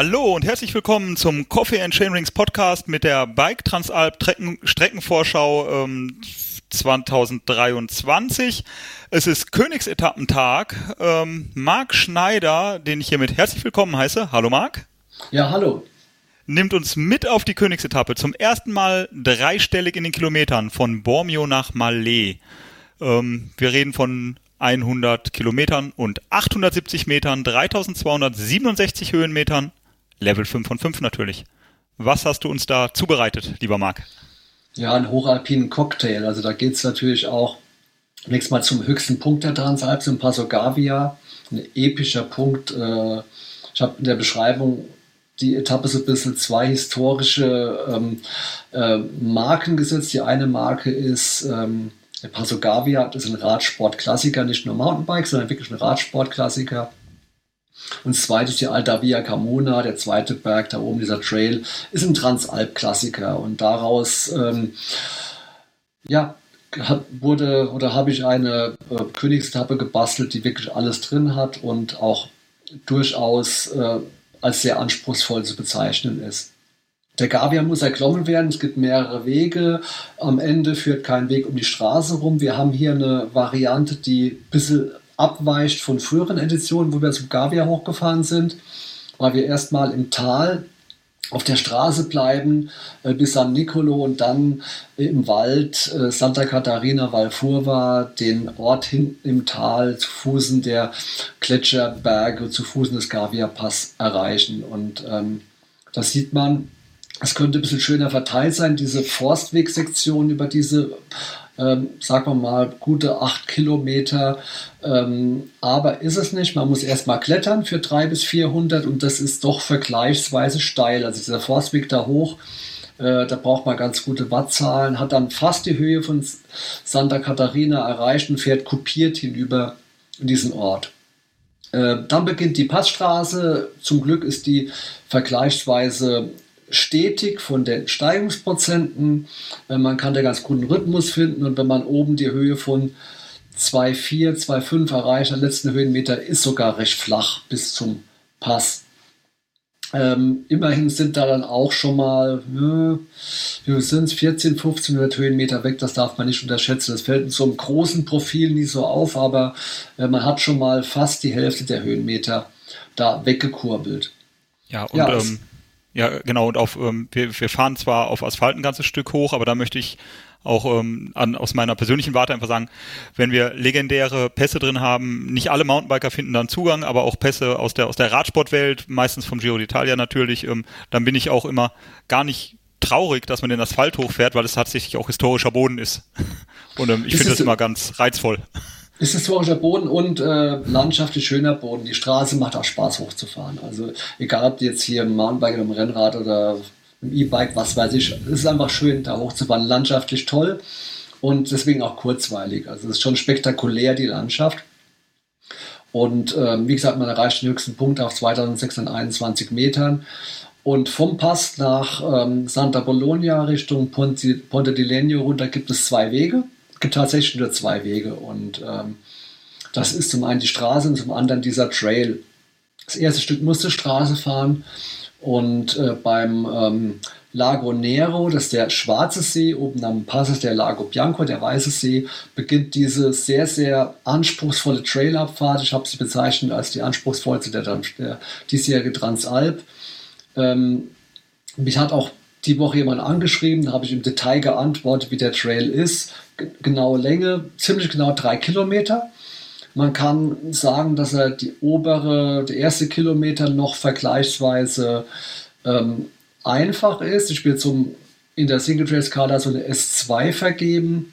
Hallo und herzlich willkommen zum Coffee and Chainrings Podcast mit der Bike Transalp Streckenvorschau ähm, 2023. Es ist Königsetappentag. Ähm, Marc Schneider, den ich hiermit herzlich willkommen heiße. Hallo Marc. Ja, hallo. Nimmt uns mit auf die Königsetappe. Zum ersten Mal dreistellig in den Kilometern von Bormio nach Malé. Ähm, wir reden von 100 Kilometern und 870 Metern, 3267 Höhenmetern, Level 5 von 5 natürlich. Was hast du uns da zubereitet, lieber Marc? Ja, einen hochalpinen Cocktail. Also da geht es natürlich auch nächstes Mal zum höchsten Punkt der Transalp, zum Passo Gavia. Ein epischer Punkt. Äh, ich habe in der Beschreibung die Etappe so ein bisschen zwei historische ähm, äh, Marken gesetzt. Die eine Marke ist ähm, der Passo Gavia, das ist ein Radsportklassiker, nicht nur Mountainbike, sondern wirklich ein Radsportklassiker. Und das zweite ist die Alta Via Camona, der zweite Berg da oben, dieser Trail, ist ein Transalp-Klassiker. Und daraus, ähm, ja, wurde oder habe ich eine äh, Königsetappe gebastelt, die wirklich alles drin hat und auch durchaus äh, als sehr anspruchsvoll zu bezeichnen ist. Der Gavia muss erklommen werden. Es gibt mehrere Wege. Am Ende führt kein Weg um die Straße rum. Wir haben hier eine Variante, die ein bisschen abweicht von früheren Editionen, wo wir zum Gavia hochgefahren sind, weil wir erstmal im Tal auf der Straße bleiben äh, bis San Nicolo und dann im Wald äh, Santa Catarina Valfurva, den Ort hinten im Tal zu Fußen der Gletscherberge, zu Fußen des Gavia Pass erreichen. Und ähm, das sieht man es könnte ein bisschen schöner verteilt sein, diese Forstwegsektion über diese, ähm, sagen wir mal, gute acht Kilometer. Ähm, aber ist es nicht. Man muss erstmal klettern für drei bis 400 und das ist doch vergleichsweise steil. Also dieser Forstweg da hoch, äh, da braucht man ganz gute Wattzahlen, hat dann fast die Höhe von Santa Catarina erreicht und fährt kopiert hinüber in diesen Ort. Äh, dann beginnt die Passstraße. Zum Glück ist die vergleichsweise stetig von den Steigungsprozenten. Man kann da ganz guten Rhythmus finden und wenn man oben die Höhe von 2,4, 2,5 erreicht, der letzten Höhenmeter ist sogar recht flach bis zum Pass. Ähm, immerhin sind da dann auch schon mal, äh, sind es, 14, 1500 Höhenmeter weg, das darf man nicht unterschätzen. Das fällt in so einem großen Profil nie so auf, aber äh, man hat schon mal fast die Hälfte der Höhenmeter da weggekurbelt. Ja, und ja, ähm, ja, genau. Und auf, ähm, wir, wir fahren zwar auf Asphalt ein ganzes Stück hoch, aber da möchte ich auch ähm, an, aus meiner persönlichen Warte einfach sagen, wenn wir legendäre Pässe drin haben, nicht alle Mountainbiker finden dann Zugang, aber auch Pässe aus der aus der Radsportwelt, meistens vom Giro d'Italia natürlich, ähm, dann bin ich auch immer gar nicht traurig, dass man den Asphalt hochfährt, weil es tatsächlich auch historischer Boden ist. Und ähm, ich finde das immer ganz reizvoll. Ist historischer Boden und äh, landschaftlich schöner Boden. Die Straße macht auch Spaß hochzufahren. Also egal, ob jetzt hier im Mountainbike oder im Rennrad oder im E-Bike, was weiß ich, es ist einfach schön, da hochzufahren. Landschaftlich toll und deswegen auch kurzweilig. Also es ist schon spektakulär, die Landschaft. Und äh, wie gesagt, man erreicht den höchsten Punkt auf 2621 Metern. Und vom Pass nach ähm, Santa Bologna Richtung Ponte, Ponte di Legno runter gibt es zwei Wege gibt tatsächlich nur zwei Wege und ähm, das ist zum einen die Straße und zum anderen dieser Trail. Das erste Stück musste Straße fahren und äh, beim ähm, Lago Nero, das ist der Schwarze See, oben am Pass ist der Lago Bianco, der Weiße See, beginnt diese sehr, sehr anspruchsvolle Trailabfahrt. Ich habe sie bezeichnet als die anspruchsvollste der, der diesjährige Transalp. Ähm, mich hat auch die Woche jemand angeschrieben, da habe ich im Detail geantwortet, wie der Trail ist. Genaue Länge, ziemlich genau drei Kilometer. Man kann sagen, dass er die obere, der erste Kilometer noch vergleichsweise ähm, einfach ist. Ich will zum in der Single Trail Skala so eine S2 vergeben.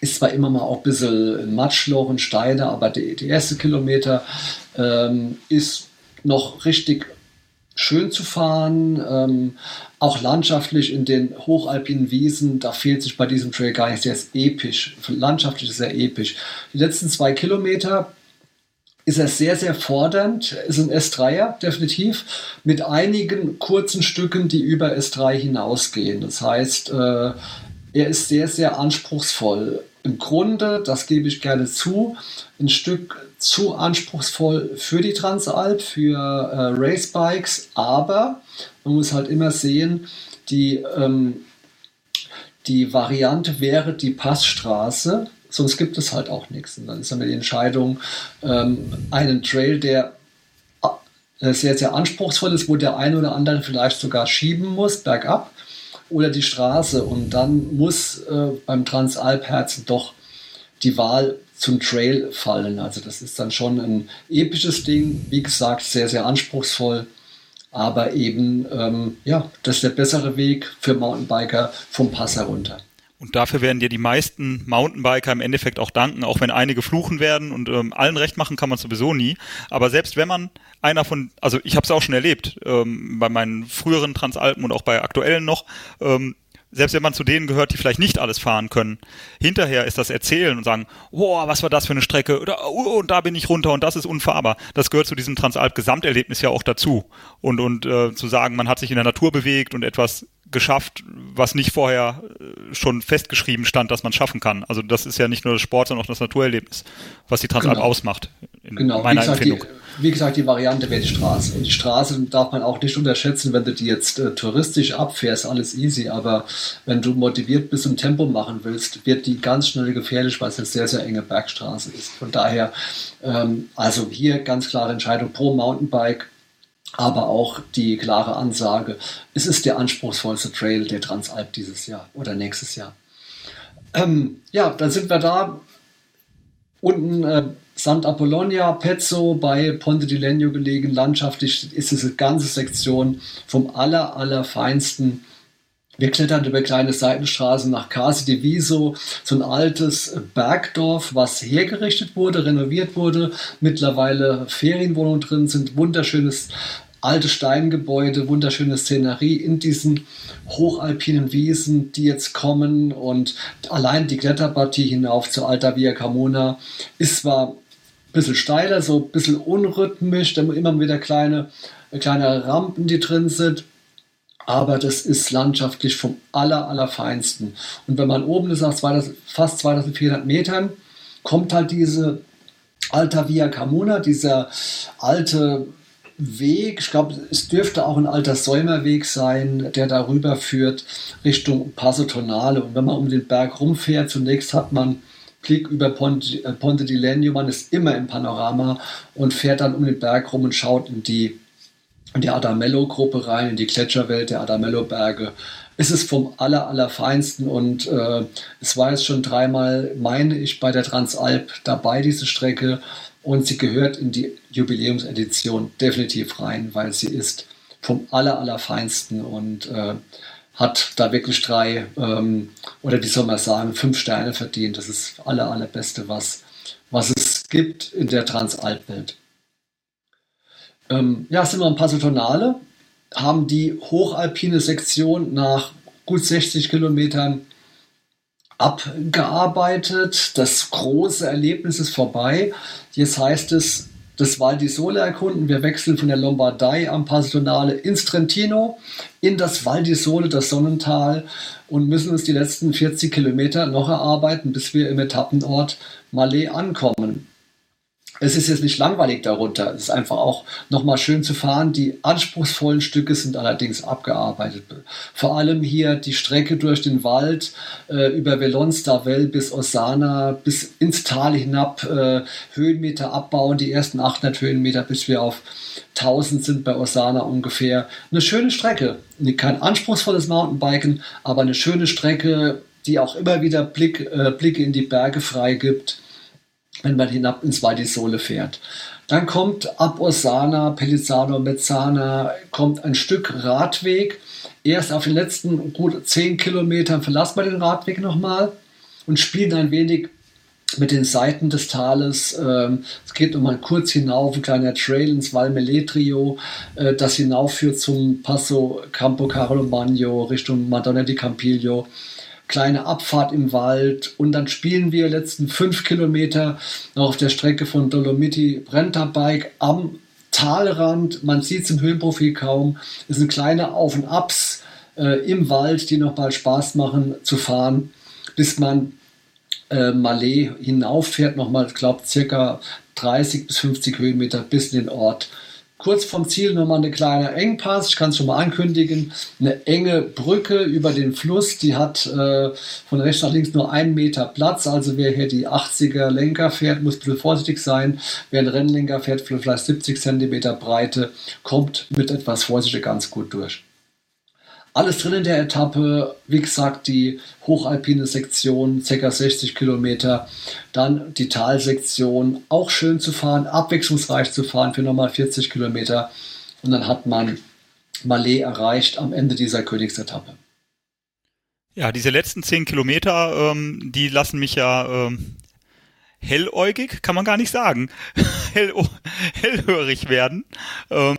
Ist zwar immer mal auch ein bisschen ein Matschloch und Steine, aber der erste Kilometer ähm, ist noch richtig schön zu fahren, ähm, auch landschaftlich in den hochalpinen Wiesen, da fehlt sich bei diesem Trail gar nichts, der ist episch, landschaftlich ist er episch. Die letzten zwei Kilometer ist er sehr, sehr fordernd, ist ein S3er, definitiv, mit einigen kurzen Stücken, die über S3 hinausgehen. Das heißt, äh, er ist sehr, sehr anspruchsvoll im Grunde, das gebe ich gerne zu, ein Stück zu anspruchsvoll für die Transalp, für äh, Racebikes, aber man muss halt immer sehen, die, ähm, die Variante wäre die Passstraße, sonst gibt es halt auch nichts. Und dann ist dann die Entscheidung, ähm, einen Trail, der äh, sehr, sehr anspruchsvoll ist, wo der eine oder andere vielleicht sogar schieben muss, bergab, oder die Straße. Und dann muss äh, beim Transalpherzen doch die Wahl zum Trail fallen. Also das ist dann schon ein episches Ding, wie gesagt, sehr, sehr anspruchsvoll. Aber eben, ähm, ja, das ist der bessere Weg für Mountainbiker vom Pass herunter. Und dafür werden dir die meisten Mountainbiker im Endeffekt auch danken, auch wenn einige fluchen werden und ähm, allen recht machen kann man sowieso nie. Aber selbst wenn man einer von, also ich habe es auch schon erlebt, ähm, bei meinen früheren Transalpen und auch bei aktuellen noch, ähm, selbst wenn man zu denen gehört, die vielleicht nicht alles fahren können, hinterher ist das Erzählen und sagen, wow, was war das für eine Strecke, oder, oh, und da bin ich runter und das ist unfahrbar. Das gehört zu diesem Transalp-Gesamterlebnis ja auch dazu. Und, und äh, zu sagen, man hat sich in der Natur bewegt und etwas geschafft, was nicht vorher äh, schon festgeschrieben stand, dass man schaffen kann. Also das ist ja nicht nur das Sport, sondern auch das Naturerlebnis, was die Transalp genau. ausmacht, in genau. meiner wie gesagt, Empfindung. Die, wie gesagt, die Variante wäre die Straße. Und die Straße darf man auch nicht unterschätzen, wenn du die jetzt äh, touristisch abfährst, alles easy, aber wenn du motiviert bist und Tempo machen willst, wird die ganz schnell gefährlich, weil es eine sehr, sehr enge Bergstraße ist. Von daher, ähm, also hier ganz klare Entscheidung pro Mountainbike, aber auch die klare Ansage, es ist der anspruchsvollste Trail der Transalp dieses Jahr oder nächstes Jahr. Ähm, ja, dann sind wir da. Unten äh, St. Apollonia, Pezzo bei Ponte di Legno gelegen. Landschaftlich ist diese ganze Sektion vom aller, allerfeinsten wir klettern über kleine Seitenstraßen nach Case di Viso, so ein altes Bergdorf, was hergerichtet wurde, renoviert wurde. Mittlerweile Ferienwohnungen drin sind, wunderschönes alte Steingebäude, wunderschöne Szenerie in diesen hochalpinen Wiesen, die jetzt kommen. Und allein die Kletterpartie hinauf zu Alta Via Camona ist zwar ein bisschen steiler, so ein bisschen unrhythmisch, dann immer wieder kleine, kleine Rampen, die drin sind. Aber das ist landschaftlich vom aller, allerfeinsten. Und wenn man oben ist, nach 2000, fast 2400 Metern, kommt halt diese Alta Via Camona, dieser alte Weg, ich glaube, es dürfte auch ein alter Säumerweg sein, der darüber führt Richtung Passo Tonale. Und wenn man um den Berg rumfährt, zunächst hat man Blick über Ponte, äh, Ponte di Legno, man ist immer im Panorama und fährt dann um den Berg rum und schaut in die, in die Adamello-Gruppe rein, in die Gletscherwelt der Adamello-Berge. Es ist vom aller, allerfeinsten und äh, es war jetzt schon dreimal, meine ich, bei der Transalp dabei, diese Strecke. Und sie gehört in die Jubiläumsedition definitiv rein, weil sie ist vom aller, allerfeinsten und äh, hat da wirklich drei ähm, oder wie soll man sagen, fünf Sterne verdient. Das ist das aller, allerbeste, was, was es gibt in der Transalpwelt. Ähm, ja, sind wir ein Passo Tonale, haben die hochalpine Sektion nach gut 60 Kilometern abgearbeitet. Das große Erlebnis ist vorbei. Jetzt heißt es, das Val di Sole erkunden. Wir wechseln von der Lombardei am Passionale ins Trentino, in das Val di Sole, das Sonnental und müssen uns die letzten 40 Kilometer noch erarbeiten, bis wir im Etappenort Malé ankommen es ist jetzt nicht langweilig darunter. Es ist einfach auch nochmal schön zu fahren. Die anspruchsvollen Stücke sind allerdings abgearbeitet. Vor allem hier die Strecke durch den Wald äh, über Velonstavel bis Osana, bis ins Tal hinab, äh, Höhenmeter abbauen, die ersten 800 Höhenmeter, bis wir auf 1000 sind bei Osana ungefähr. Eine schöne Strecke. Kein anspruchsvolles Mountainbiken, aber eine schöne Strecke, die auch immer wieder Blick, äh, Blicke in die Berge freigibt wenn man hinab ins Val di Sole fährt. Dann kommt ab Osana, Pellizzano, Mezzana, kommt ein Stück Radweg. Erst auf den letzten gut 10 Kilometern verlassen wir den Radweg nochmal und spielen ein wenig mit den Seiten des Tales. Ähm, es geht nochmal kurz hinauf, ein kleiner Trail ins Val Meletrio, äh, das hinaufführt zum Passo Campo Carlo Magno Richtung Madonna di Campiglio kleine Abfahrt im Wald und dann spielen wir letzten fünf Kilometer noch auf der Strecke von Dolomiti Brenterbike am Talrand. Man sieht es im Höhenprofil kaum. Es sind kleine Auf und Abs äh, im Wald, die noch mal Spaß machen zu fahren, bis man äh, Malé hinauffährt, nochmal, ich glaube, circa 30 bis 50 Höhenmeter bis in den Ort. Kurz vom Ziel nochmal eine kleine Engpass, ich kann es schon mal ankündigen, eine enge Brücke über den Fluss, die hat äh, von rechts nach links nur einen Meter Platz, also wer hier die 80er Lenker fährt, muss ein bisschen vorsichtig sein, wer ein Rennlenker fährt, vielleicht 70 Zentimeter Breite, kommt mit etwas Vorsicht ganz gut durch. Alles drin in der Etappe, wie gesagt, die hochalpine Sektion, ca. 60 Kilometer, dann die Talsektion, auch schön zu fahren, abwechslungsreich zu fahren für nochmal 40 Kilometer und dann hat man Malé erreicht am Ende dieser Königsetappe. Ja, diese letzten 10 Kilometer, ähm, die lassen mich ja ähm, helläugig, kann man gar nicht sagen, Hell, hellhörig werden. Ähm,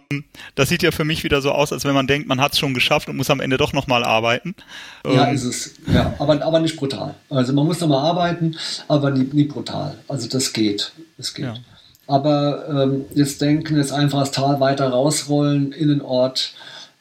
das sieht ja für mich wieder so aus, als wenn man denkt, man hat es schon geschafft und muss am Ende doch nochmal arbeiten. Ja, ähm, ist es. Ja, aber, aber nicht brutal. Also man muss nochmal arbeiten, aber nie, nie brutal. Also das geht. Das geht. Ja. Aber ähm, jetzt denken, jetzt einfach das Tal weiter rausrollen in den Ort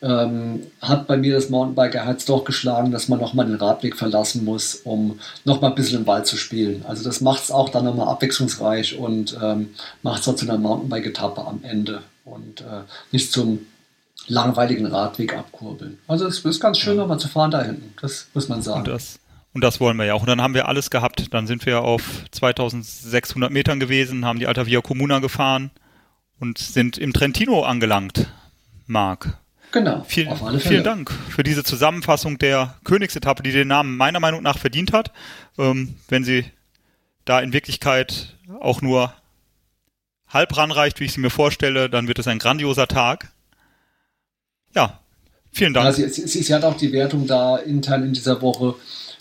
ähm, hat bei mir das Mountainbiker-Herz doch geschlagen, dass man nochmal den Radweg verlassen muss, um nochmal ein bisschen im Wald zu spielen. Also das macht es auch dann nochmal abwechslungsreich und ähm, macht es auch zu einer Mountainbike-Etappe am Ende und äh, nicht zum langweiligen Radweg abkurbeln. Also es ist ganz schön, ja. nochmal zu fahren da hinten, das muss man sagen. Und das, und das wollen wir ja auch. Und dann haben wir alles gehabt. Dann sind wir auf 2600 Metern gewesen, haben die Alta Via Comuna gefahren und sind im Trentino angelangt. Marc, Genau. Vielen, vielen Dank für diese Zusammenfassung der Königsetappe, die den Namen meiner Meinung nach verdient hat. Ähm, wenn sie da in Wirklichkeit auch nur halb ranreicht, wie ich sie mir vorstelle, dann wird es ein grandioser Tag. Ja, vielen Dank. Also sie, sie, sie hat auch die Wertung da intern in dieser Woche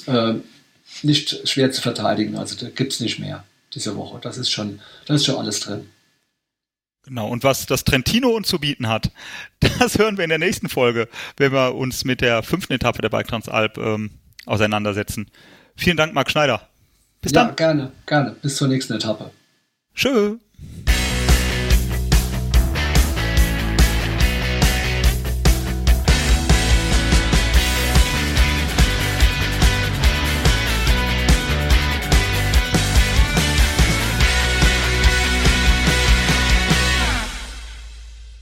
äh, nicht schwer zu verteidigen. Also da gibt es nicht mehr diese Woche. Das ist schon, das ist schon alles drin. Genau, und was das Trentino uns zu bieten hat, das hören wir in der nächsten Folge, wenn wir uns mit der fünften Etappe der Bike Transalp ähm, auseinandersetzen. Vielen Dank, Marc Schneider. Bis ja, dann. gerne, gerne. Bis zur nächsten Etappe. Tschö.